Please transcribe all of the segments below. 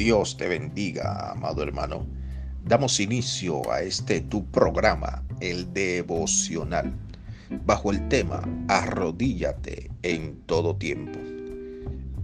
Dios te bendiga, amado hermano. Damos inicio a este tu programa, el devocional, bajo el tema Arrodíllate en todo tiempo.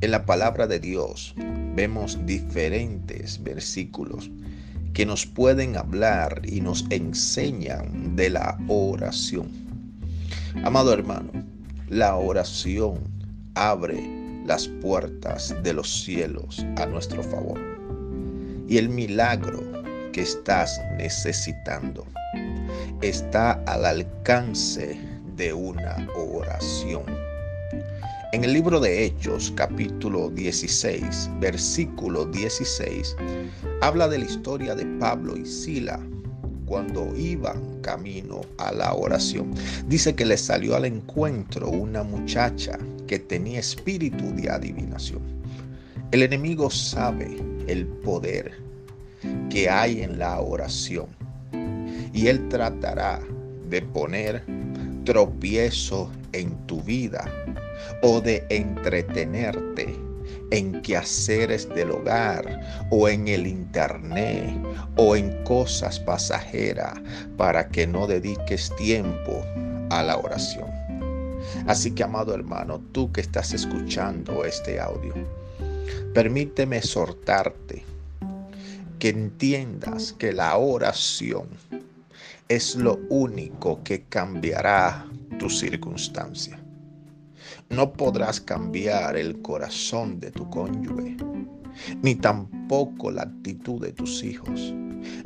En la palabra de Dios vemos diferentes versículos que nos pueden hablar y nos enseñan de la oración. Amado hermano, la oración abre las puertas de los cielos a nuestro favor. Y el milagro que estás necesitando está al alcance de una oración. En el libro de Hechos, capítulo 16, versículo 16, habla de la historia de Pablo y Sila cuando iban camino a la oración. Dice que le salió al encuentro una muchacha que tenía espíritu de adivinación. El enemigo sabe el poder que hay en la oración y él tratará de poner tropiezo en tu vida o de entretenerte en quehaceres del hogar o en el internet o en cosas pasajeras para que no dediques tiempo a la oración. Así que, amado hermano, tú que estás escuchando este audio, permíteme exhortarte que entiendas que la oración es lo único que cambiará tu circunstancia. No podrás cambiar el corazón de tu cónyuge, ni tampoco la actitud de tus hijos,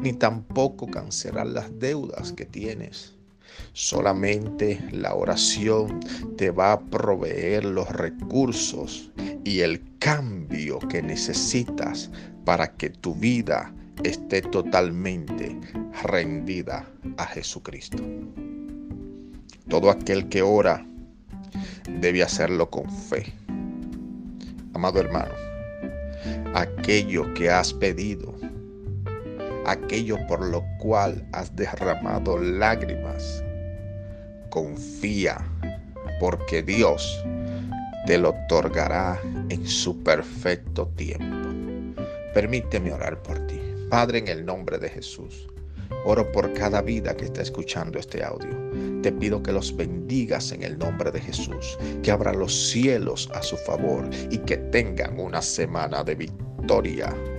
ni tampoco cancelar las deudas que tienes. Solamente la oración te va a proveer los recursos y el cambio que necesitas para que tu vida esté totalmente rendida a Jesucristo. Todo aquel que ora debe hacerlo con fe. Amado hermano, aquello que has pedido, aquello por lo cual has derramado lágrimas, confía, porque Dios te lo otorgará en su perfecto tiempo. Permíteme orar por ti. Padre, en el nombre de Jesús. Oro por cada vida que está escuchando este audio. Te pido que los bendigas en el nombre de Jesús, que abra los cielos a su favor y que tengan una semana de victoria